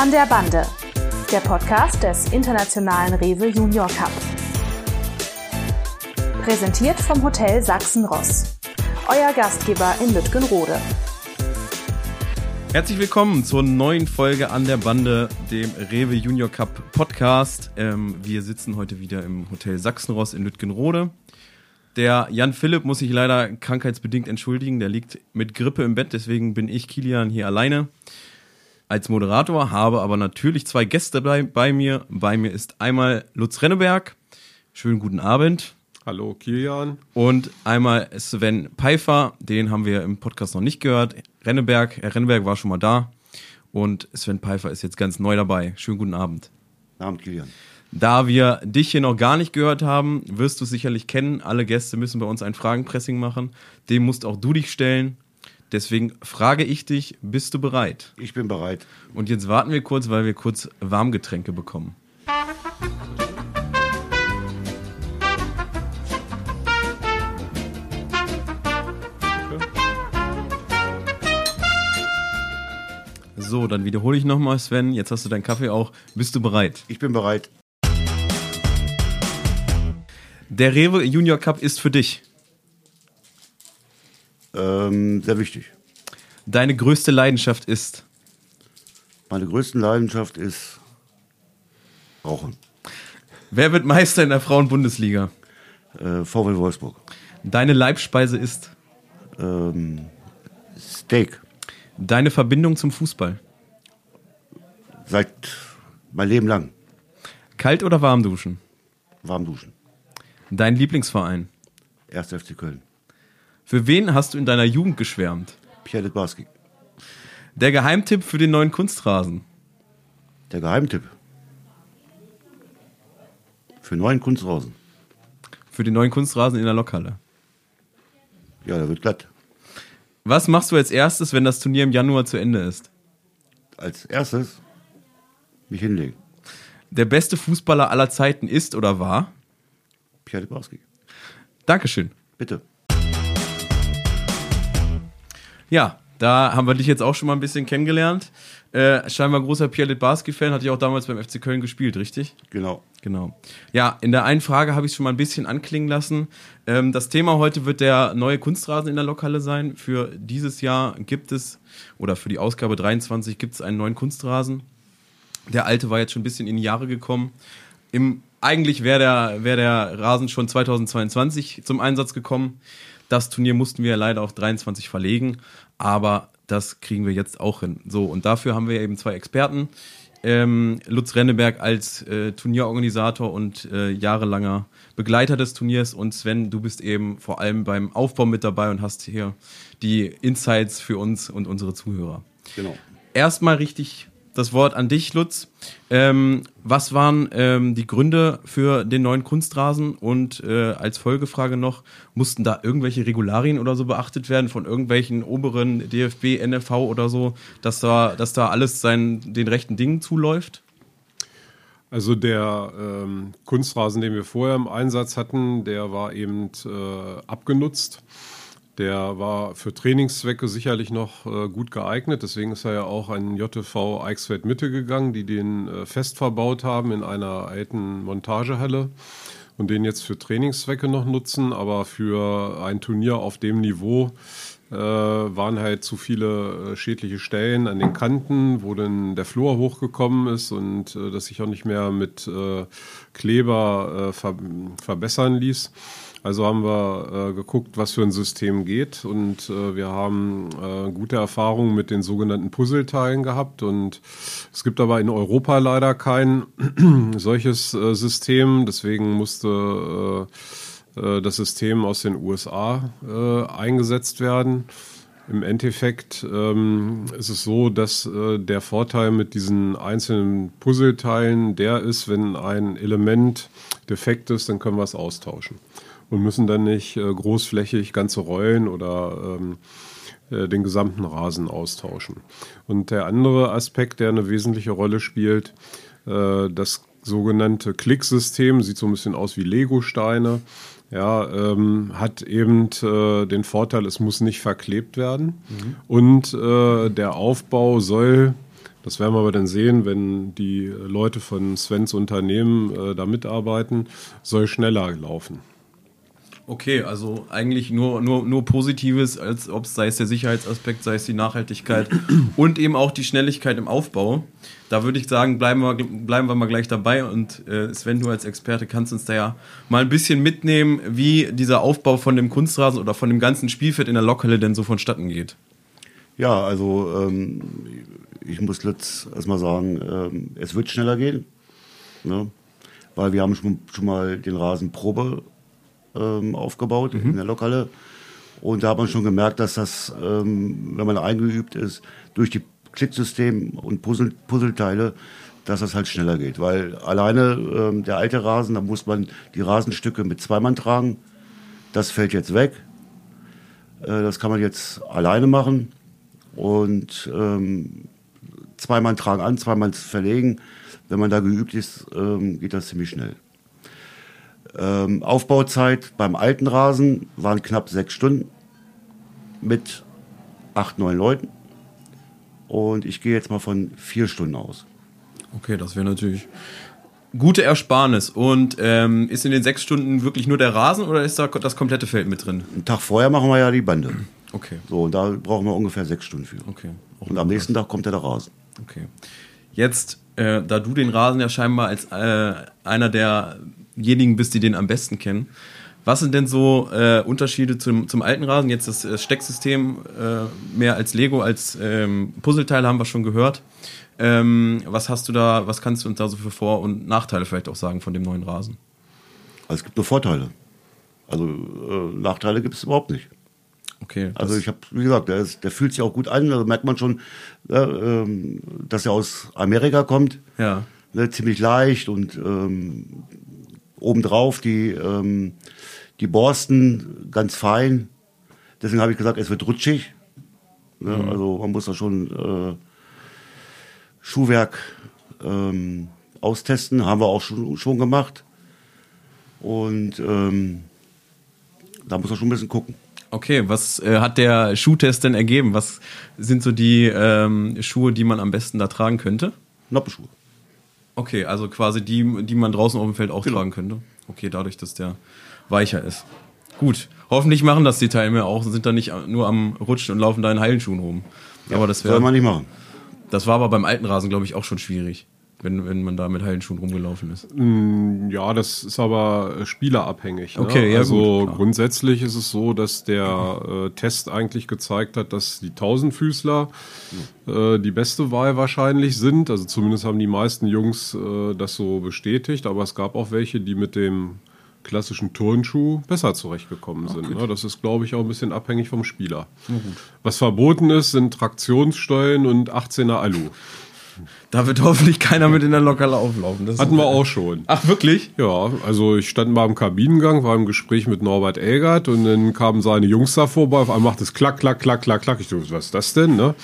An der Bande, der Podcast des internationalen Rewe Junior Cup. Präsentiert vom Hotel Sachsen-Ross. Euer Gastgeber in Lütgenrode. Herzlich willkommen zur neuen Folge an der Bande, dem Rewe Junior Cup Podcast. Ähm, wir sitzen heute wieder im Hotel Sachsenross in Lütgenrode. Der Jan Philipp muss sich leider krankheitsbedingt entschuldigen. Der liegt mit Grippe im Bett, deswegen bin ich Kilian hier alleine als Moderator, habe aber natürlich zwei Gäste bei, bei mir. Bei mir ist einmal Lutz Renneberg. Schönen guten Abend. Hallo Kilian. Und einmal Sven Pfeiffer, den haben wir im Podcast noch nicht gehört. Renneberg, Herr Renneberg war schon mal da. Und Sven Pfeiffer ist jetzt ganz neu dabei. Schönen guten Abend. Guten Abend, Kilian. Da wir dich hier noch gar nicht gehört haben, wirst du sicherlich kennen. Alle Gäste müssen bei uns ein Fragenpressing machen. Dem musst auch du dich stellen. Deswegen frage ich dich, bist du bereit? Ich bin bereit. Und jetzt warten wir kurz, weil wir kurz Warmgetränke bekommen. So, dann wiederhole ich nochmal, Sven. Jetzt hast du deinen Kaffee auch. Bist du bereit? Ich bin bereit. Der Rewe Junior Cup ist für dich. Ähm, sehr wichtig. Deine größte Leidenschaft ist. Meine größte Leidenschaft ist Rauchen. Wer wird Meister in der Frauenbundesliga? Äh, VW Wolfsburg. Deine Leibspeise ist. Ähm, Steak. Deine Verbindung zum Fußball. Seit mein Leben lang. Kalt oder warm duschen? Warm duschen. Dein Lieblingsverein. 1. FC Köln. Für wen hast du in deiner Jugend geschwärmt? Pierre Litbarski. Der Geheimtipp für den neuen Kunstrasen. Der Geheimtipp. Für neuen Kunstrasen. Für den neuen Kunstrasen in der Lokhalle. Ja, der wird glatt. Was machst du als erstes, wenn das Turnier im Januar zu Ende ist? Als erstes mich hinlegen. Der beste Fußballer aller Zeiten ist oder war? Pierre Litbarski. Dankeschön. Bitte. Ja, da haben wir dich jetzt auch schon mal ein bisschen kennengelernt. Äh, scheinbar großer Pierre Litbarski-Fan, hatte ich auch damals beim FC Köln gespielt, richtig? Genau. Genau. Ja, in der einen Frage habe ich es schon mal ein bisschen anklingen lassen. Ähm, das Thema heute wird der neue Kunstrasen in der Lokhalle sein. Für dieses Jahr gibt es, oder für die Ausgabe 23 gibt es einen neuen Kunstrasen. Der alte war jetzt schon ein bisschen in die Jahre gekommen. Im, eigentlich wäre der, wär der Rasen schon 2022 zum Einsatz gekommen. Das Turnier mussten wir leider auf 23 verlegen, aber das kriegen wir jetzt auch hin. So, und dafür haben wir eben zwei Experten. Ähm, Lutz Renneberg als äh, Turnierorganisator und äh, jahrelanger Begleiter des Turniers und Sven, du bist eben vor allem beim Aufbau mit dabei und hast hier die Insights für uns und unsere Zuhörer. Genau. Erstmal richtig das Wort an dich, Lutz. Ähm, was waren ähm, die Gründe für den neuen Kunstrasen? Und äh, als Folgefrage noch, mussten da irgendwelche Regularien oder so beachtet werden von irgendwelchen oberen DFB, NFV oder so, dass da, dass da alles seinen, den rechten Dingen zuläuft? Also der ähm, Kunstrasen, den wir vorher im Einsatz hatten, der war eben äh, abgenutzt. Der war für Trainingszwecke sicherlich noch äh, gut geeignet. Deswegen ist er ja auch an JTV Eichsfeld Mitte gegangen, die den äh, fest verbaut haben in einer alten Montagehalle und den jetzt für Trainingszwecke noch nutzen. Aber für ein Turnier auf dem Niveau äh, waren halt zu viele äh, schädliche Stellen an den Kanten, wo dann der Flur hochgekommen ist und äh, das sich auch nicht mehr mit äh, Kleber äh, ver verbessern ließ. Also haben wir äh, geguckt, was für ein System geht und wir haben gute Erfahrungen mit den sogenannten Puzzleteilen gehabt und es gibt aber in Europa leider kein solches System, deswegen musste äh, das System aus den USA äh, eingesetzt werden. Im Endeffekt ähm, ist es so, dass äh, der Vorteil mit diesen einzelnen Puzzleteilen der ist, wenn ein Element defekt ist, dann können wir es austauschen und müssen dann nicht äh, großflächig ganze Rollen oder ähm, äh, den gesamten Rasen austauschen. Und der andere Aspekt, der eine wesentliche Rolle spielt, äh, das sogenannte Klicksystem, sieht so ein bisschen aus wie Lego-Steine, ja, ähm, hat eben äh, den Vorteil, es muss nicht verklebt werden. Mhm. Und äh, der Aufbau soll Das werden wir aber dann sehen, wenn die Leute von Svens Unternehmen äh, da mitarbeiten, soll schneller laufen. Okay, also eigentlich nur, nur, nur Positives, als ob es sei es der Sicherheitsaspekt, sei es die Nachhaltigkeit und eben auch die Schnelligkeit im Aufbau. Da würde ich sagen, bleiben wir, bleiben wir mal gleich dabei und äh, Sven, du als Experte kannst uns da ja mal ein bisschen mitnehmen, wie dieser Aufbau von dem Kunstrasen oder von dem ganzen Spielfeld in der Lokhalle denn so vonstatten geht. Ja, also ähm, ich muss jetzt erstmal sagen, ähm, es wird schneller gehen, ne? weil wir haben schon, schon mal den Rasen Probe ähm, aufgebaut in der Lokhalle. Und da hat man schon gemerkt, dass das, ähm, wenn man eingeübt ist, durch die Klicksystem und Puzzle, Puzzleteile, dass das halt schneller geht. Weil alleine ähm, der alte Rasen, da muss man die Rasenstücke mit zweimal tragen. Das fällt jetzt weg. Äh, das kann man jetzt alleine machen. Und ähm, zweimal tragen an, zweimal verlegen. Wenn man da geübt ist, ähm, geht das ziemlich schnell. Ähm, Aufbauzeit beim alten Rasen waren knapp sechs Stunden mit acht, neun Leuten. Und ich gehe jetzt mal von vier Stunden aus. Okay, das wäre natürlich gute Ersparnis. Und ähm, ist in den sechs Stunden wirklich nur der Rasen oder ist da das komplette Feld mit drin? Einen Tag vorher machen wir ja die Bande. Okay, So, und da brauchen wir ungefähr sechs Stunden für. okay. Auch Und am nächsten Tag kommt ja der Rasen. Okay. Jetzt, äh, da du den Rasen ja scheinbar als äh, einer derjenigen bist, die den am besten kennen, was sind denn so äh, Unterschiede zum, zum alten Rasen? Jetzt das äh, Stecksystem äh, mehr als Lego, als ähm, Puzzleteil haben wir schon gehört. Ähm, was hast du da, was kannst du uns da so für Vor- und Nachteile vielleicht auch sagen von dem neuen Rasen? Also es gibt nur Vorteile. Also äh, Nachteile gibt es überhaupt nicht. Okay. Also das- ich habe, wie gesagt, der, ist, der fühlt sich auch gut an. Da merkt man schon, ja, ähm, dass er aus Amerika kommt. ja. Ne, ziemlich leicht und ähm, obendrauf die, ähm, die Borsten ganz fein. Deswegen habe ich gesagt, es wird rutschig. Ne, Also man muss da schon äh, Schuhwerk ähm, austesten. Haben wir auch schon, schon gemacht. Und ähm, da muss man schon ein bisschen gucken. Okay, was äh, hat der Schuhtest denn ergeben? Was sind so die ähm, Schuhe, die man am besten da tragen könnte? Noppenschuhe. Okay, also quasi die, die man draußen auf dem Feld auch Genau. tragen könnte. Okay, dadurch, dass der weicher ist. Gut. Hoffentlich machen das die Teilnehmer auch und sind da nicht nur am Rutschen und laufen da in Heilenschuhen rum. aber das Soll wäre, man nicht machen. das war aber beim alten Rasen, glaube ich, auch schon schwierig, wenn, wenn man da mit Heilenschuhen rumgelaufen ist. Ja, das ist aber spielerabhängig. Ne? Okay, ja, also gut, grundsätzlich ist es so, dass der äh, Test eigentlich gezeigt hat, dass die Tausendfüßler äh, die beste Wahl wahrscheinlich sind. Also zumindest haben die meisten Jungs äh, das so bestätigt. Aber es gab auch welche, die mit dem klassischen Turnschuh besser zurechtgekommen sind. Ne? Das ist, glaube ich, auch ein bisschen abhängig vom Spieler. Was verboten ist, sind Traktionsstollen und 18er Alu. Da wird hoffentlich keiner mit in der Lokale auflaufen. Das Hatten wir auch schon. Ach, wirklich? Ja, also ich stand mal im Kabinengang, war im Gespräch mit Norbert Elgert und dann kamen seine Jungs da vorbei. Auf einmal macht es klack, klack, klack, klack, klack. Ich dachte, was ist das denn? Ne?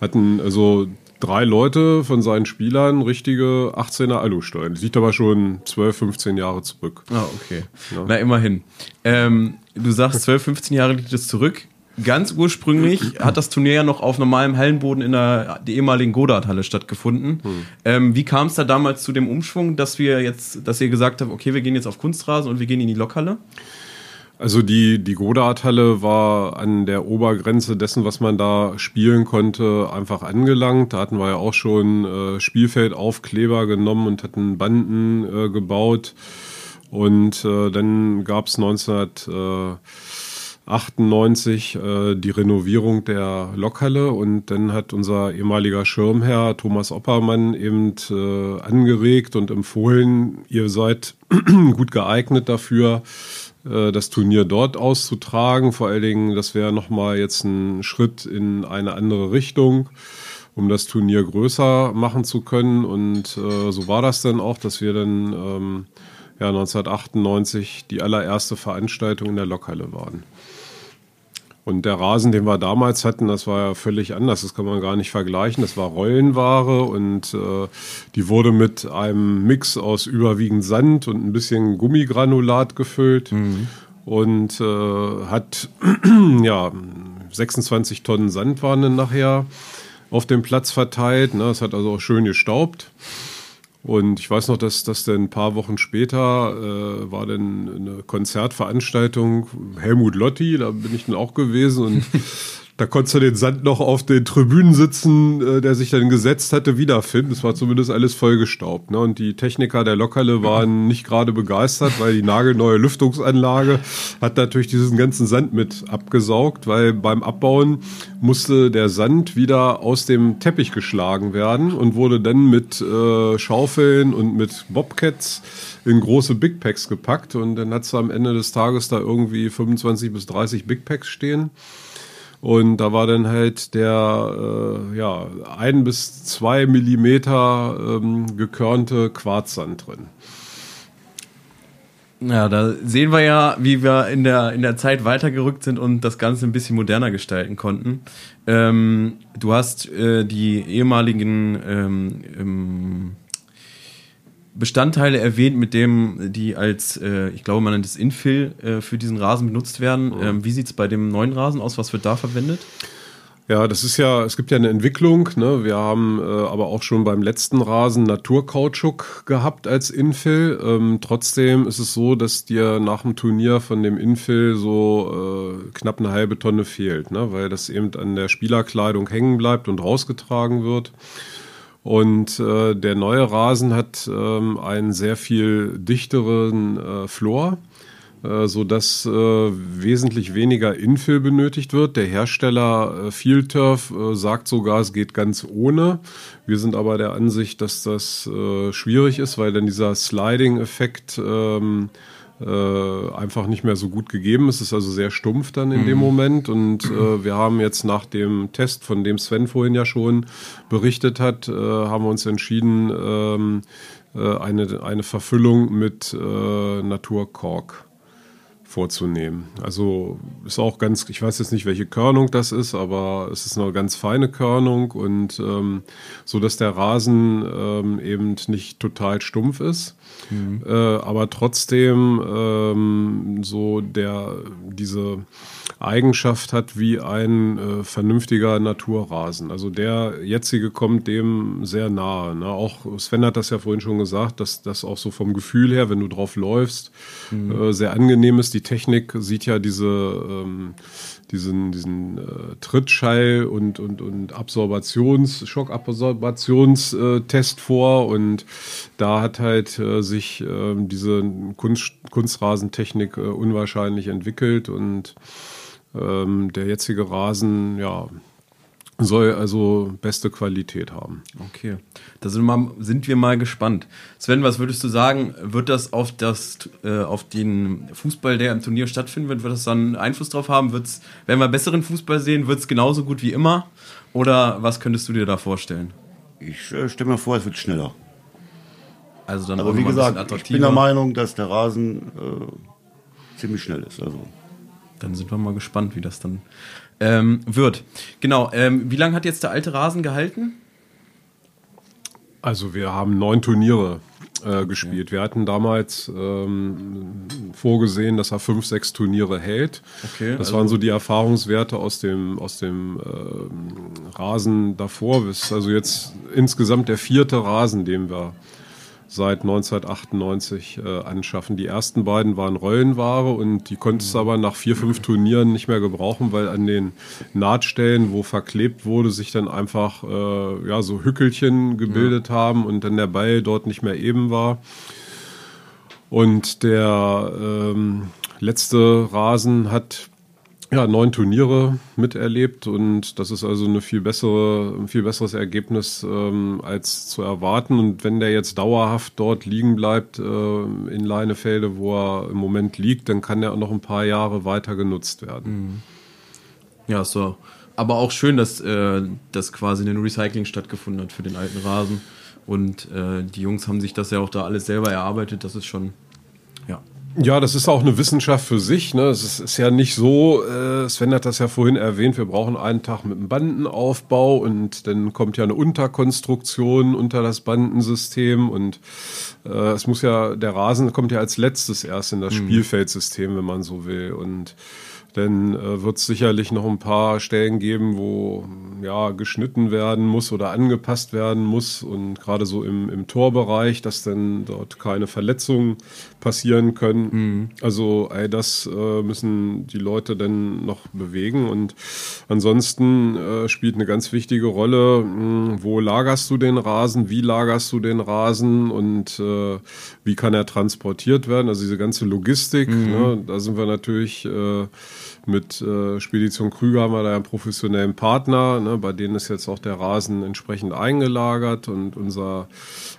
Hatten also drei Leute von seinen Spielern richtige 18er Alustollen. Das liegt aber schon 12, 15 Jahre zurück. Ah, okay. Na, immerhin. Ähm, du sagst, 12, 15 Jahre liegt es zurück. Ganz ursprünglich hat das Turnier ja noch auf normalem Hallenboden in der, der ehemaligen Godard-Halle stattgefunden. Ähm, wie kam es da damals zu dem Umschwung, dass wir jetzt, dass ihr gesagt habt, okay, wir gehen jetzt auf Kunstrasen und wir gehen in die Lokhalle? Also die, die Godard-Halle war an der Obergrenze dessen, was man da spielen konnte, einfach angelangt. Da hatten wir ja auch schon äh, Spielfeldaufkleber genommen und hatten Banden äh, gebaut. Und äh, dann gab es 1998 äh, die Renovierung der Lokhalle und dann hat unser ehemaliger Schirmherr Thomas Oppermann eben äh, angeregt und empfohlen, ihr seid gut geeignet dafür, äh, das Turnier dort auszutragen. Vor allen Dingen, das wäre nochmal jetzt ein Schritt in eine andere Richtung, um das Turnier größer machen zu können. Und äh, so war das dann auch, dass wir dann ähm, ja, 1998 die allererste Veranstaltung in der Lokhalle waren. Und der Rasen, den wir damals hatten, das war ja völlig anders. Das kann man gar nicht vergleichen. Das war Rollenware und äh, die wurde mit einem Mix aus überwiegend Sand und ein bisschen Gummigranulat gefüllt und äh, hat ja 26 Tonnen Sand waren dann nachher auf dem Platz verteilt. Ne? Es hat also auch schön gestaubt. Und ich weiß noch, dass das dann ein paar Wochen später äh, war dann eine Konzertveranstaltung Helmut Lotti, da bin ich dann auch gewesen und Da konntest du den Sand noch auf den Tribünen sitzen, äh, der sich dann gesetzt hatte, wiederfinden. Es war zumindest alles vollgestaubt. Ne? Und die Techniker der Lokale waren nicht gerade begeistert, weil die nagelneue Lüftungsanlage hat natürlich diesen ganzen Sand mit abgesaugt, weil beim Abbauen musste der Sand wieder aus dem Teppich geschlagen werden und wurde dann mit äh, Schaufeln und mit Bobcats in große Big Packs gepackt. Und dann hat du am Ende des Tages da irgendwie 25 bis 30 Big Packs stehen. Und da war dann halt der äh, ja, ein bis zwei Millimeter ähm, gekörnte Quarzsand drin. Ja, da sehen wir ja, wie wir in der, in der Zeit weitergerückt sind und das Ganze ein bisschen moderner gestalten konnten. Ähm, du hast äh, die ehemaligen ähm, Bestandteile erwähnt, mit dem die als, äh, ich glaube, man nennt es Infill äh, für diesen Rasen benutzt werden. Mhm. Ähm, wie sieht es bei dem neuen Rasen aus? Was wird da verwendet? Ja, das ist ja, es gibt ja eine Entwicklung. Ne? Wir haben äh, aber auch schon beim letzten Rasen Naturkautschuk gehabt als Infill. Ähm, trotzdem ist es so, dass dir nach dem Turnier von dem Infill so äh, knapp eine halbe Tonne fehlt, ne? weil das eben an der Spielerkleidung hängen bleibt und rausgetragen wird. Und äh, der neue Rasen hat ähm, einen sehr viel dichteren äh, Flor, äh, so dass äh, wesentlich weniger Infill benötigt wird. Der Hersteller äh, Field Turf äh, sagt sogar, es geht ganz ohne. Wir sind aber der Ansicht, dass das äh, schwierig ist, weil dann dieser Sliding-Effekt ähm, äh, einfach nicht mehr so gut gegeben. Es ist also sehr stumpf dann in mhm. dem Moment. Und äh, wir haben jetzt nach dem Test, von dem Sven vorhin ja schon berichtet hat, äh, haben wir uns entschieden, ähm, äh, eine, eine Verfüllung mit äh, Naturkork vorzunehmen. Also ist auch ganz, ich weiß jetzt nicht, welche Körnung das ist, aber es ist eine ganz feine Körnung und ähm, so, dass der Rasen ähm, eben nicht total stumpf ist, mhm. äh, aber trotzdem ähm, so der diese Eigenschaft hat wie ein äh, vernünftiger Naturrasen. Also der jetzige kommt dem sehr nahe. Ne? Auch Sven hat das ja vorhin schon gesagt, dass das auch so vom Gefühl her, wenn du drauf läufst, mhm. äh, sehr angenehm ist. Die Technik sieht ja diese ähm, diesen, diesen äh, Trittschall und, und, und Absorbations, Schockabsorbationstest vor und da hat halt äh, sich äh, diese Kunst, Kunstrasentechnik äh, unwahrscheinlich entwickelt und ähm, der jetzige Rasen, ja, soll also beste Qualität haben. Okay, da sind, mal, sind wir mal gespannt. Sven, was würdest du sagen, wird das auf, das, äh, auf den Fußball, der im Turnier stattfinden wird, wird das dann Einfluss drauf haben? Wird's, wenn wir besseren Fußball sehen, wird es genauso gut wie immer? Oder was könntest du dir da vorstellen? Ich äh, stelle mir vor, es wird schneller. Also dann Aber wie gesagt, ich bin der Meinung, dass der Rasen äh, ziemlich schnell ist. Also dann sind wir mal gespannt, wie das dann ähm, wird. Genau, ähm, wie lange hat jetzt der alte Rasen gehalten? Also wir haben neun Turniere äh, gespielt. Wir hatten damals ähm, vorgesehen, dass er fünf, sechs Turniere hält. Okay, das also waren so die Erfahrungswerte aus dem, aus dem äh, Rasen davor. Das ist also jetzt insgesamt der vierte Rasen, den wir seit 1998 äh, anschaffen. Die ersten beiden waren Rollenware und die konntest du aber nach vier, fünf Turnieren nicht mehr gebrauchen, weil an den Nahtstellen, wo verklebt wurde, sich dann einfach äh, ja, so Hückelchen gebildet ja. haben und dann der Ball dort nicht mehr eben war. Und der ähm, letzte Rasen hat ja, neun Turniere miterlebt und das ist also eine viel bessere, ein viel besseres Ergebnis ähm, als zu erwarten. Und wenn der jetzt dauerhaft dort liegen bleibt äh, in Leinefelde, wo er im Moment liegt, dann kann er auch noch ein paar Jahre weiter genutzt werden. Mhm. Ja, so. Aber auch schön, dass, äh, dass quasi ein Recycling stattgefunden hat für den alten Rasen. Und äh, die Jungs haben sich das ja auch da alles selber erarbeitet. Das ist schon, ja, das ist auch eine Wissenschaft für sich. Ne? Es ist, ist ja nicht so, äh, Sven hat das ja vorhin erwähnt, wir brauchen einen Tag mit einem Bandenaufbau und dann kommt ja eine Unterkonstruktion unter das Bandensystem und äh, es muss ja, der Rasen kommt ja als letztes erst in das mhm. Spielfeldsystem, wenn man so will. Und Denn äh, wird es sicherlich noch ein paar Stellen geben, wo ja geschnitten werden muss oder angepasst werden muss und gerade so im, im Torbereich, dass dann dort keine Verletzungen passieren können. Mhm. Also ey, das äh, müssen die Leute dann noch bewegen und ansonsten äh, spielt eine ganz wichtige Rolle, mh, hm, wo lagerst du den Rasen, wie lagerst du den Rasen und äh, wie kann er transportiert werden, also diese ganze Logistik, mhm. ne, da sind wir natürlich äh, mit äh, Spedition Krüger haben wir da einen professionellen Partner, ne, bei denen ist jetzt auch der Rasen entsprechend eingelagert und unser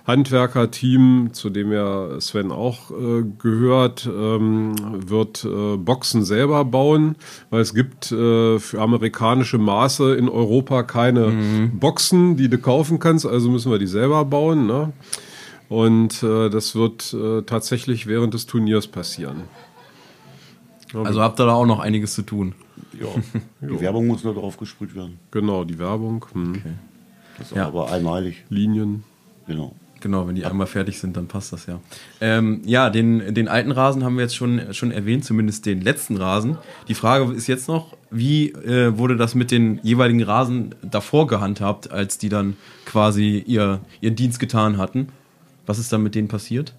Handwerkerteam, zu dem ja Sven auch äh, gehört, ähm, wird äh, Boxen selber bauen, weil es gibt äh, für amerikanische Maße in Europa keine mhm. Boxen, die du kaufen kannst, also müssen wir die selber bauen. Ne? Und äh, das wird äh, tatsächlich während des Turniers passieren. Also habt ihr da auch noch einiges zu tun. Ja. Die Werbung muss nur drauf gesprüht werden. Genau, die Werbung. Hm. Okay. Das ist ja. aber einmalig. Linien. Genau. Genau, wenn die einmal fertig sind, dann passt das ja. Ähm, ja, den, den alten Rasen haben wir jetzt schon, schon erwähnt, zumindest den letzten Rasen. Die Frage ist jetzt noch, wie äh, wurde das mit den jeweiligen Rasen davor gehandhabt, als die dann quasi ihr, ihren Dienst getan hatten? Was ist dann mit denen passiert?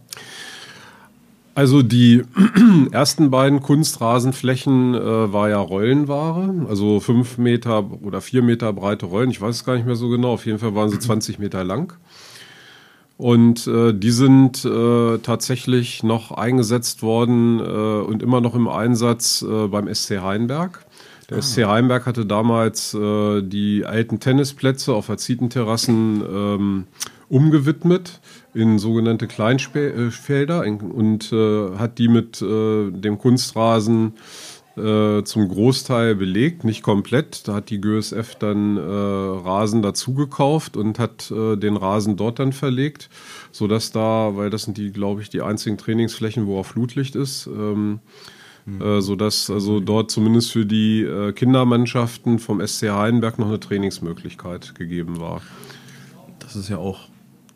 Also die ersten beiden Kunstrasenflächen äh, war ja Rollenware, also fünf Meter oder vier Meter breite Rollen, ich weiß es gar nicht mehr so genau, auf jeden Fall waren sie 20 Meter lang. Und äh, die sind äh, tatsächlich noch eingesetzt worden äh, und immer noch im Einsatz äh, beim SC Heinberg. Der ah. SC Heinberg hatte damals äh, die alten Tennisplätze auf Azitenterrassen ähm, umgewidmet in sogenannte Kleinfelder und äh, hat die mit äh, dem Kunstrasen äh, zum Großteil belegt, nicht komplett. Da hat die GSF dann äh, Rasen dazugekauft und hat äh, den Rasen dort dann verlegt, sodass da, weil das sind die, glaube ich, die einzigen Trainingsflächen, wo auch Flutlicht ist, ähm, mhm. äh, sodass also dort zumindest für die äh, Kindermannschaften vom SC Heidenberg noch eine Trainingsmöglichkeit gegeben war. Das ist ja auch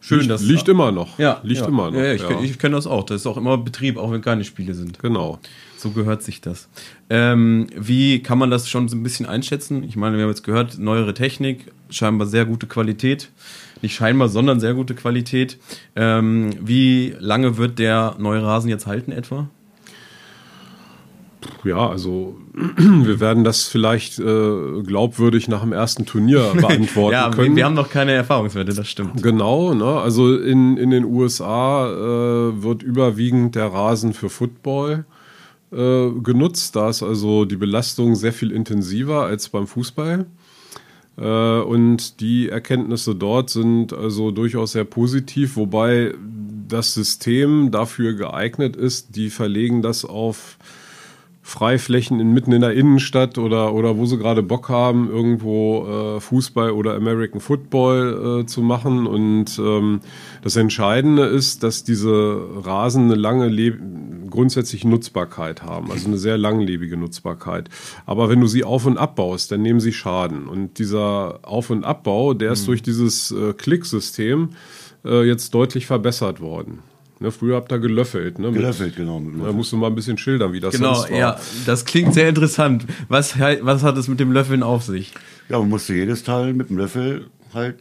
Schön, liegt, dass liegt immer noch. Ja, liegt ja. immer noch. Ja, ja ich, ja. kenne das auch. Das ist auch immer Betrieb, auch wenn keine Spiele sind. Genau. So gehört sich das. Ähm, wie kann man das schon so ein bisschen einschätzen? Ich meine, wir haben jetzt gehört, neuere Technik, scheinbar sehr gute Qualität. Nicht scheinbar, sondern sehr gute Qualität. Ähm, wie lange wird der neue Rasen jetzt halten etwa? Ja, also wir werden das vielleicht äh, glaubwürdig nach dem ersten Turnier beantworten ja, können. Wir haben noch keine Erfahrungswerte, das stimmt. Genau, ne? also in, in den USA äh, wird überwiegend der Rasen für Football äh, genutzt. Da ist also die Belastung sehr viel intensiver als beim Fußball. Äh, und die Erkenntnisse dort sind also durchaus sehr positiv, wobei das System dafür geeignet ist, die verlegen das auf Freiflächen in, mitten in der Innenstadt oder, oder wo sie gerade Bock haben, irgendwo äh, Fußball oder American Football äh, zu machen. Und ähm, das Entscheidende ist, dass diese Rasen eine lange Le grundsätzliche Nutzbarkeit haben, also eine sehr langlebige Nutzbarkeit. Aber wenn du sie auf- und abbaust, dann nehmen sie Schaden. Und dieser Auf- und Abbau, der ist mhm. durch dieses äh, Klicksystem äh, jetzt deutlich verbessert worden. Ne, früher habt ihr gelöffelt. Ne, gelöffelt, genau. Da musst du mal ein bisschen schildern, wie das genau, sonst war. Ja, das klingt sehr interessant. Was, was hat es mit dem Löffeln auf sich? Ja, man musste jedes Teil mit dem Löffel halt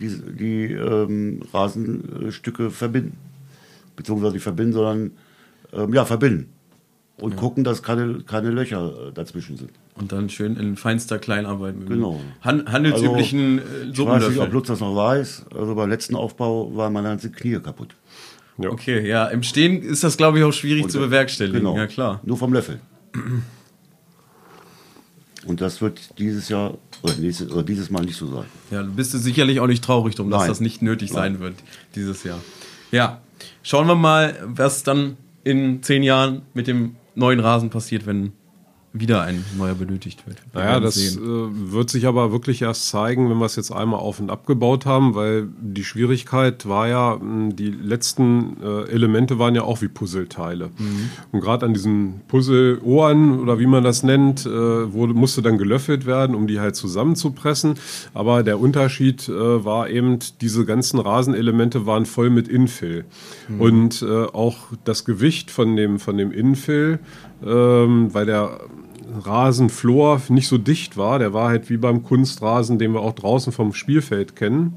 die, die ähm, Rasenstücke verbinden. Beziehungsweise nicht verbinden, sondern ähm, ja, verbinden. Und ja. gucken, dass keine, keine Löcher äh, dazwischen sind. Und dann schön in feinster Kleinarbeit mit genau. Han handelsüblichen also, Ich weiß nicht, ob Lutz das noch weiß. Also beim letzten Aufbau waren meine ganze Knie kaputt. Ja. Okay, ja, im Stehen ist das, glaube ich, auch schwierig Und, zu bewerkstelligen. Genau, ja, klar. Nur vom Löffel. Und das wird dieses Jahr oder, nächstes, oder dieses Mal nicht so sein. Ja, du bist du sicherlich auch nicht traurig drum, dass Nein. das nicht nötig Nein. sein wird dieses Jahr. Ja, schauen wir mal, was dann in zehn Jahren mit dem neuen Rasen passiert, wenn wieder ein neuer benötigt wird. Wir naja, das äh, wird sich aber wirklich erst zeigen, wenn wir es jetzt einmal auf und abgebaut haben, weil die Schwierigkeit war ja, die letzten äh, Elemente waren ja auch wie Puzzleteile. Mhm. Und gerade an diesen Puzzle-Ohren oder wie man das nennt, äh, wurde, musste dann gelöffelt werden, um die halt zusammenzupressen. Aber der Unterschied äh, war eben, diese ganzen Rasenelemente waren voll mit Infill. Mhm. Und auch das Gewicht von dem, von dem Infill, ähm, weil der Rasenflor nicht so dicht war. Der war halt wie beim Kunstrasen, den wir auch draußen vom Spielfeld kennen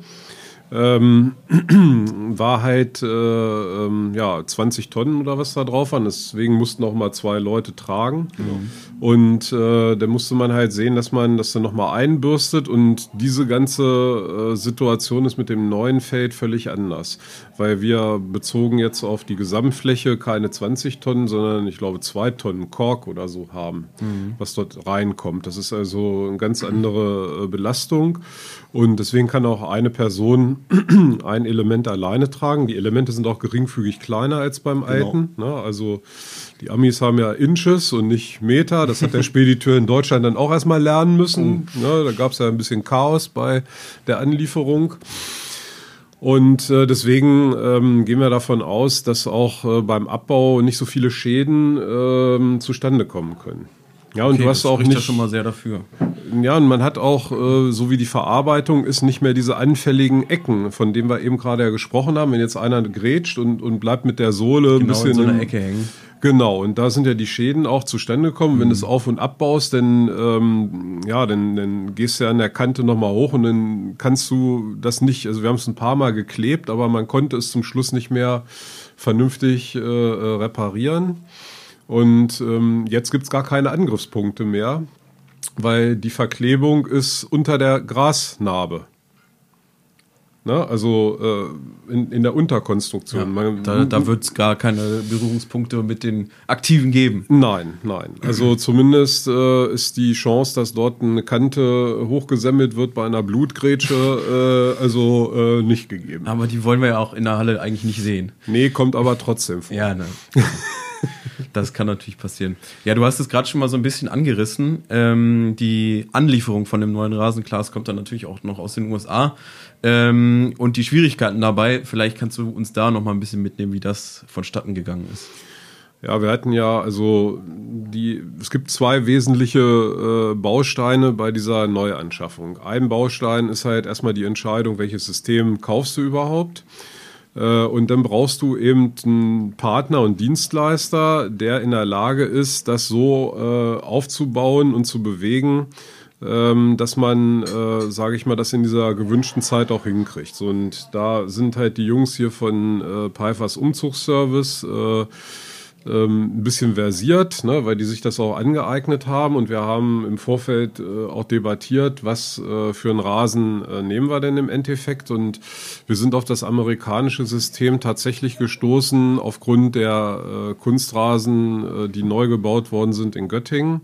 ähm, war halt äh, ähm, ja 20 Tonnen oder was da drauf waren. Deswegen mussten auch mal zwei Leute tragen. Mhm. Und äh, da musste man halt sehen, dass man das dann nochmal einbürstet. Und diese ganze äh, Situation ist mit dem neuen Feld völlig anders. Weil wir bezogen jetzt auf die Gesamtfläche keine 20 Tonnen, sondern ich glaube zwei Tonnen Kork oder so haben, mhm. was dort reinkommt. Das ist also eine ganz andere äh, Belastung. Und deswegen kann auch eine Person ein Element alleine tragen. Die Elemente sind auch geringfügig kleiner als beim genau. alten. Ne? Also die Amis haben ja Inches und nicht Meter. Das hat der Spediteur in Deutschland dann auch erstmal lernen müssen. Oh. Ne? Da gab es ja ein bisschen Chaos bei der Anlieferung. Und äh, deswegen ähm, gehen wir davon aus, dass auch äh, beim Abbau nicht so viele Schäden äh, zustande kommen können. Ja, und okay, du hast auch nicht ja schon mal sehr dafür. Ja, und man hat auch, äh, so wie die Verarbeitung ist, nicht mehr diese anfälligen Ecken, von denen wir eben gerade ja gesprochen haben. Wenn jetzt einer grätscht und, und bleibt mit der Sohle genau ein bisschen in so einer Ecke hängen. Genau, und da sind ja die Schäden auch zustande gekommen. Mhm. Wenn du es auf- und abbaust, dann, ähm, ja, dann, dann gehst du ja an der Kante nochmal hoch und dann kannst du das nicht, also wir haben es ein paar Mal geklebt, aber man konnte es zum Schluss nicht mehr vernünftig äh, äh reparieren. Und ähm, jetzt gibt's gar keine Angriffspunkte mehr, weil die Verklebung ist unter der Grasnarbe. Ne? Also äh, in, in der Unterkonstruktion. Ja, Man, da da wird es gar keine Berührungspunkte mit den Aktiven geben. Nein, nein. Also zumindest äh, ist die Chance, dass dort eine Kante hochgesammelt wird bei einer Blutgrätsche, äh, also äh, nicht gegeben. Aber die wollen wir ja auch in der Halle eigentlich nicht sehen. Nee, kommt aber trotzdem vor. Ja, ne. Das kann natürlich passieren. Ja, du hast es gerade schon mal so ein bisschen angerissen. Ähm, die Anlieferung von dem neuen Rasenglas kommt dann natürlich auch noch aus den USA. Ähm, und die Schwierigkeiten dabei, vielleicht kannst du uns da noch mal ein bisschen mitnehmen, wie das vonstatten gegangen ist. Ja, wir hatten ja, also die, es gibt zwei wesentliche äh, Bausteine bei dieser Neuanschaffung. Ein Baustein ist halt erstmal die Entscheidung, welches System kaufst du überhaupt. Äh, und dann brauchst du eben einen Partner und Dienstleister, der in der Lage ist, das so äh, aufzubauen und zu bewegen, ähm, dass man, äh, sage ich mal, das in dieser gewünschten Zeit auch hinkriegt. und da sind halt die Jungs hier von äh, Umzugsservice äh, ähm, ein bisschen versiert, ne, weil die sich das auch angeeignet haben und wir haben im Vorfeld äh, auch debattiert, was äh, für einen Rasen äh, nehmen wir denn im Endeffekt und wir sind auf das amerikanische System tatsächlich gestoßen aufgrund der äh, Kunstrasen, äh, die neu gebaut worden sind in Göttingen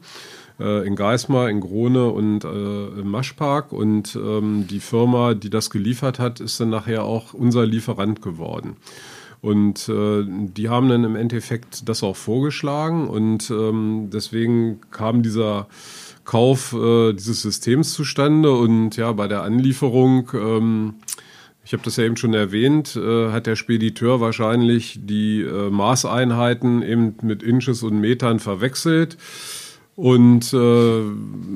äh, in Geismar, in Grone und äh, im Maschpark. Und ähm, die Firma, die das geliefert hat, ist dann nachher auch unser Lieferant geworden. Und äh, die haben dann im Endeffekt das auch vorgeschlagen und ähm, deswegen kam dieser Kauf äh, dieses Systems zustande und ja, bei der Anlieferung, ähm, ich habe das ja eben schon erwähnt, äh, hat der Spediteur wahrscheinlich die äh, Maßeinheiten eben mit Inches und Metern verwechselt und äh,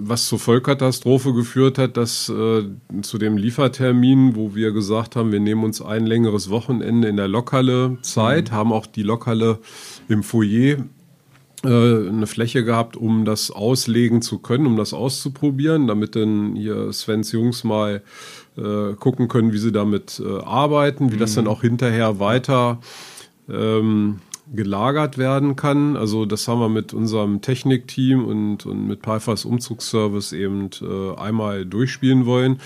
was zur Vollkatastrophe geführt hat, dass äh, zu dem Liefertermin, wo wir gesagt haben, wir nehmen uns ein längeres Wochenende in der Lokhalle Zeit, mhm. haben auch die Lokhalle im Foyer äh, eine Fläche gehabt, um das auslegen zu können, um das auszuprobieren, damit dann hier Svens Jungs mal äh, gucken können, wie sie damit äh, arbeiten, wie mhm. das dann auch hinterher weiter ähm, gelagert werden kann. Also das haben wir mit unserem Technikteam und, und mit Pfeiffers Umzugsservice eben äh, einmal durchspielen wollen.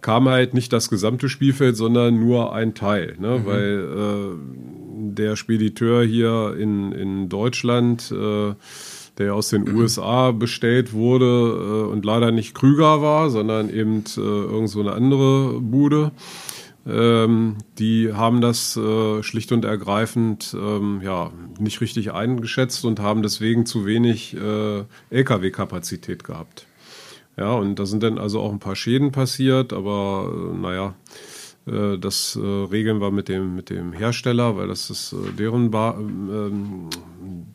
Kam halt nicht das gesamte Spielfeld, sondern nur ein Teil, ne? Mhm. weil äh, der Spediteur hier in, in Deutschland äh, der aus den USA bestellt wurde äh, und leider nicht Krüger war, sondern eben äh, irgend so eine andere Bude. Ähm, die haben das äh, schlicht und ergreifend ähm, ja, nicht richtig eingeschätzt und haben deswegen zu wenig äh, Lkw-Kapazität gehabt. Ja, und da sind dann also auch ein paar Schäden passiert, aber äh, naja, das äh, regeln wir mit dem, mit dem Hersteller, weil das ist äh, deren, ba ähm,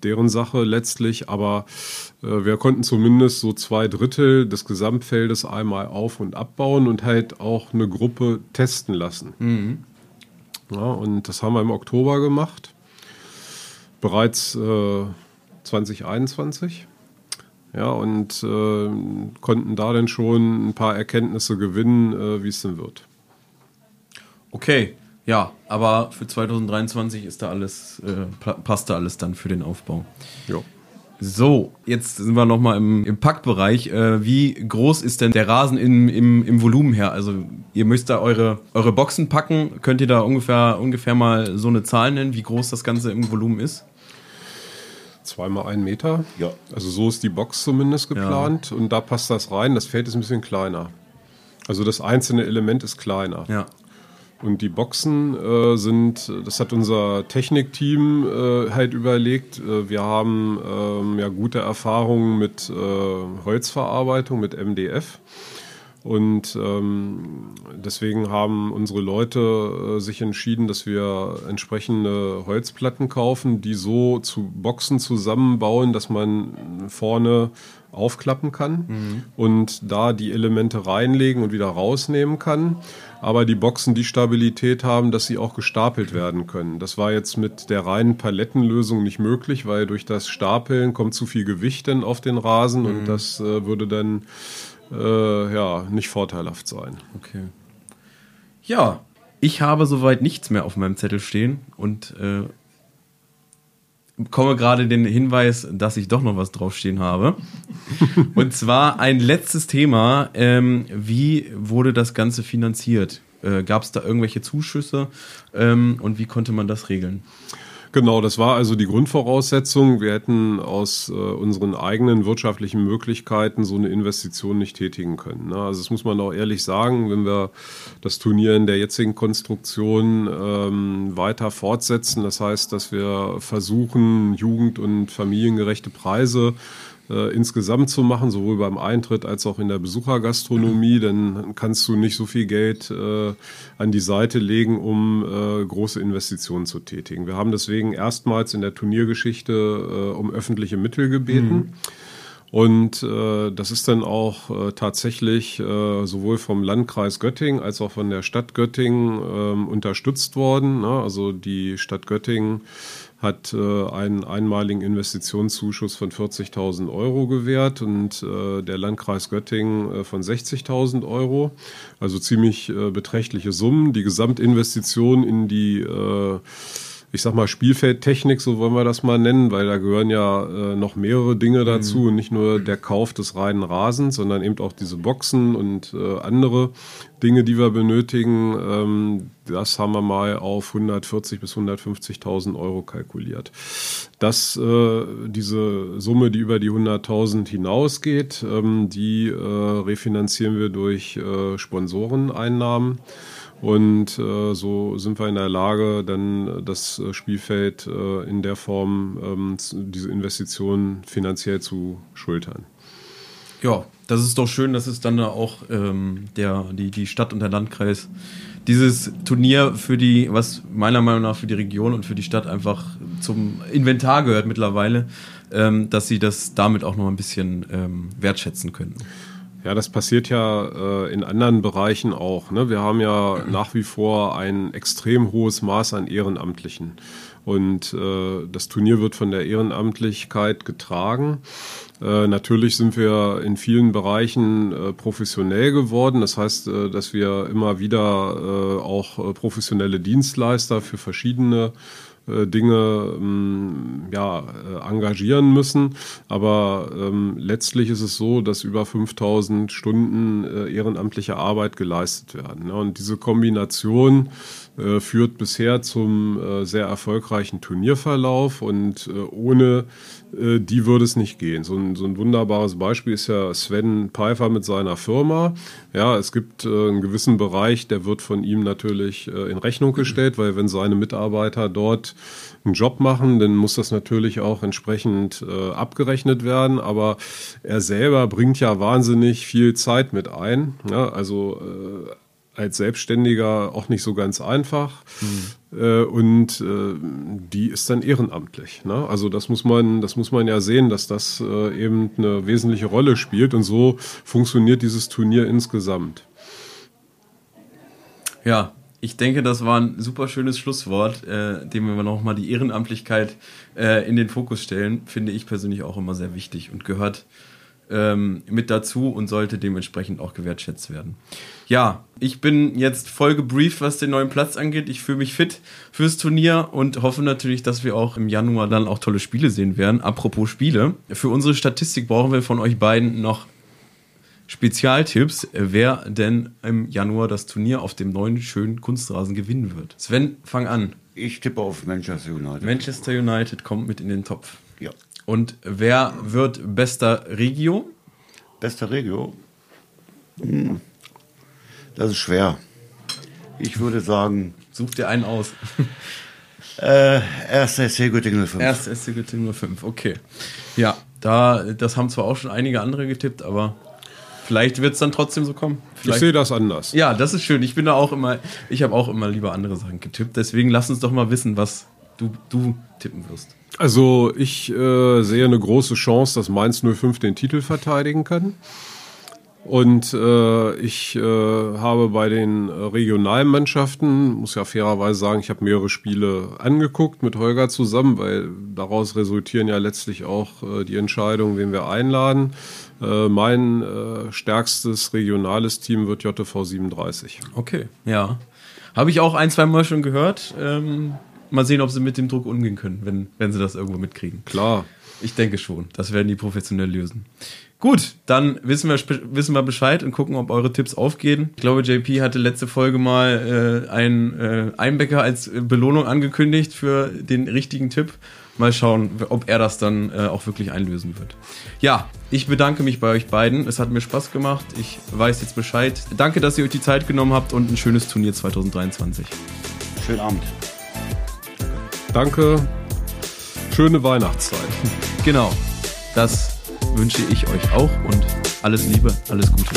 deren Sache letztlich. Aber wir konnten zumindest so zwei Drittel des Gesamtfeldes einmal auf- und abbauen und halt auch eine Gruppe testen lassen. Mhm. Ja, und das haben wir im Oktober gemacht. Bereits 2021. ja, und äh, konnten da dann schon ein paar Erkenntnisse gewinnen, äh, wie es denn wird. Okay, ja, aber für 2023 ist da alles, äh, passt da alles dann für den Aufbau. Ja. So, jetzt sind wir nochmal im, im Packbereich. Äh, wie groß ist denn der Rasen im, im, im Volumen her? Also ihr müsst da eure, eure Boxen packen. Könnt ihr da ungefähr, ungefähr mal so eine Zahl nennen, wie groß das Ganze im Volumen ist? Zweimal ein Meter. Ja. Also so ist die Box zumindest geplant. Und da passt das rein. Das Feld ist ein bisschen kleiner. Also das einzelne Element ist kleiner. Ja. Und die Boxen äh, sind, das hat unser Technikteam äh, halt überlegt. Äh, wir haben ähm, ja gute Erfahrungen mit äh, Holzverarbeitung, mit MDF. Und ähm, deswegen haben unsere Leute äh, sich entschieden, dass wir entsprechende Holzplatten kaufen, die so zu Boxen zusammenbauen, dass man vorne aufklappen kann mhm. und da die Elemente reinlegen und wieder rausnehmen kann. Aber die Boxen die Stabilität haben, dass sie auch gestapelt werden können. Das war jetzt mit der reinen Palettenlösung nicht möglich, weil durch das Stapeln kommt zu viel Gewicht dann auf den Rasen mhm. und das äh, würde dann äh, ja, nicht vorteilhaft sein. Okay. Ja, ich habe soweit nichts mehr auf meinem Zettel stehen und äh, komme gerade den Hinweis, dass ich doch noch was draufstehen habe. und zwar ein letztes Thema. Ähm, wie wurde das Ganze finanziert? Äh, Gab es da irgendwelche Zuschüsse ähm, und wie konnte man das regeln? Genau, das war also die Grundvoraussetzung. Wir hätten aus äh, unseren eigenen wirtschaftlichen Möglichkeiten so eine Investition nicht tätigen können. Ne? Also das muss man auch ehrlich sagen, wenn wir das Turnier in der jetzigen Konstruktion ähm, weiter fortsetzen, das heißt, dass wir versuchen, jugend- und familiengerechte Preise äh, insgesamt zu machen, sowohl beim Eintritt als auch in der Besuchergastronomie, dann kannst du nicht so viel Geld äh, an die Seite legen, um äh, große Investitionen zu tätigen. Wir haben deswegen erstmals in der Turniergeschichte äh, um öffentliche Mittel gebeten. Mhm. Und äh, das ist dann auch äh, tatsächlich äh, sowohl vom Landkreis Göttingen als auch von der Stadt Göttingen äh, unterstützt worden. Ne? Also die Stadt Göttingen hat äh, einen einmaligen Investitionszuschuss von 40.000 Euro gewährt und äh, der Landkreis Göttingen äh, von 60.000 Euro. Also ziemlich äh, beträchtliche Summen. Die Gesamtinvestition in die äh, ich sag mal, Spielfeldtechnik, so wollen wir das mal nennen, weil da gehören ja äh, noch mehrere Dinge mhm. dazu mhm. und nicht nur der Kauf des reinen Rasens, sondern eben auch diese Boxen und äh, andere Dinge, die wir benötigen. Ähm, das haben wir mal auf 140 bis 150.000 Euro kalkuliert. Das, äh, diese Summe, die über die 100.000 hinausgeht, ähm, die äh, refinanzieren wir durch äh, Sponsoreneinnahmen. Und äh, so sind wir in der Lage, dann das äh, Spielfeld äh, in der Form, ähm, diese Investitionen finanziell zu schultern. Ja, das ist doch schön, dass es dann auch ähm, der, die, die Stadt und der Landkreis dieses Turnier für die, was meiner Meinung nach für die Region und für die Stadt einfach zum Inventar gehört mittlerweile, ähm, dass sie das damit auch noch ein bisschen ähm, wertschätzen können. Ja, das passiert ja äh, in anderen Bereichen auch. Ne? Wir haben ja nach wie vor ein extrem hohes Maß an Ehrenamtlichen. Und äh, das Turnier wird von der Ehrenamtlichkeit getragen. Äh, natürlich sind wir in vielen Bereichen äh, professionell geworden. Das heißt, äh, dass wir immer wieder äh, auch äh, professionelle Dienstleister für verschiedene Dinge ähm, ja, äh, engagieren müssen. Aber ähm, letztlich ist es so, dass über 5000 Stunden äh, ehrenamtliche Arbeit geleistet werden. Ne? Und diese Kombination äh, führt bisher zum äh, sehr erfolgreichen Turnierverlauf und äh, ohne äh, die würde es nicht gehen. So ein, so ein wunderbares Beispiel ist ja Sven Pfeiffer mit seiner Firma. Ja, es gibt äh, einen gewissen Bereich, der wird von ihm natürlich in Rechnung gestellt, weil wenn seine Mitarbeiter dort einen Job machen, dann muss das natürlich auch entsprechend abgerechnet werden. Aber er selber bringt ja wahnsinnig viel Zeit mit ein. Ja, also als Selbstständiger auch nicht so ganz einfach. Mhm. Äh, und äh, die ist dann ehrenamtlich. Ne? Also das muss man, das muss man ja sehen, dass das äh, eben eine wesentliche Rolle spielt. Und so funktioniert dieses Turnier insgesamt. Ja, ich denke, das war ein super schönes Schlusswort, äh, dem wir nochmal die Ehrenamtlichkeit äh, in den Fokus stellen. Finde ich persönlich auch immer sehr wichtig und gehört ähm, mit dazu und sollte dementsprechend auch gewertschätzt werden. Ja, ich bin jetzt voll gebrieft, was den neuen Platz angeht. Ich fühle mich fit fürs Turnier und hoffe natürlich, dass wir auch im Januar dann auch tolle Spiele sehen werden. Apropos Spiele, für unsere Statistik brauchen wir von euch beiden noch Spezialtipps, wer denn im Januar das Turnier auf dem neuen schönen Kunstrasen gewinnen wird. Sven, fang an. Ich tippe auf Manchester United. Manchester United kommt mit in den Topf. Ja. Und wer wird bester Regio? Bester Regio? Hm. Das ist schwer. Ich würde sagen. Such dir einen aus. Äh, erst SC Göttingen 05. Erst SC Göttingen 05, okay. Ja, da, das haben zwar auch schon einige andere getippt, aber vielleicht wird es dann trotzdem so kommen. Vielleicht. Ich sehe das anders. Ja, das ist schön. Ich bin da auch immer, ich habe auch immer lieber andere Sachen getippt. Deswegen lass uns doch mal wissen, was du, du tippen wirst. Also ich äh, sehe eine große Chance, dass Mainz 05 den Titel verteidigen kann. Und äh, ich äh, habe bei den regionalen Mannschaften, muss ja fairerweise sagen, ich habe mehrere Spiele angeguckt mit Holger zusammen, weil daraus resultieren ja letztlich auch äh, die Entscheidungen, wen wir einladen. Äh, mein äh, stärkstes regionales Team wird JTV 37. Okay, ja. Habe ich auch ein, zwei Mal schon gehört. Ähm, mal sehen, ob sie mit dem Druck umgehen können, wenn, wenn sie das irgendwo mitkriegen. Klar. Ich denke schon. Das werden die professionell lösen. Gut, dann wissen wir, wissen wir Bescheid und gucken, ob eure Tipps aufgehen. Ich glaube, JP hatte letzte Folge mal äh, einen äh, Einbäcker als Belohnung angekündigt für den richtigen Tipp. Mal schauen, ob er das dann äh, auch wirklich einlösen wird. Ja, ich bedanke mich bei euch beiden. Es hat mir Spaß gemacht. Ich weiß jetzt Bescheid. Danke, dass ihr euch die Zeit genommen habt und ein schönes Turnier 2023. Schönen Abend. Danke. Schöne Weihnachtszeit. Genau. Das wünsche ich euch auch und alles Liebe, alles Gute.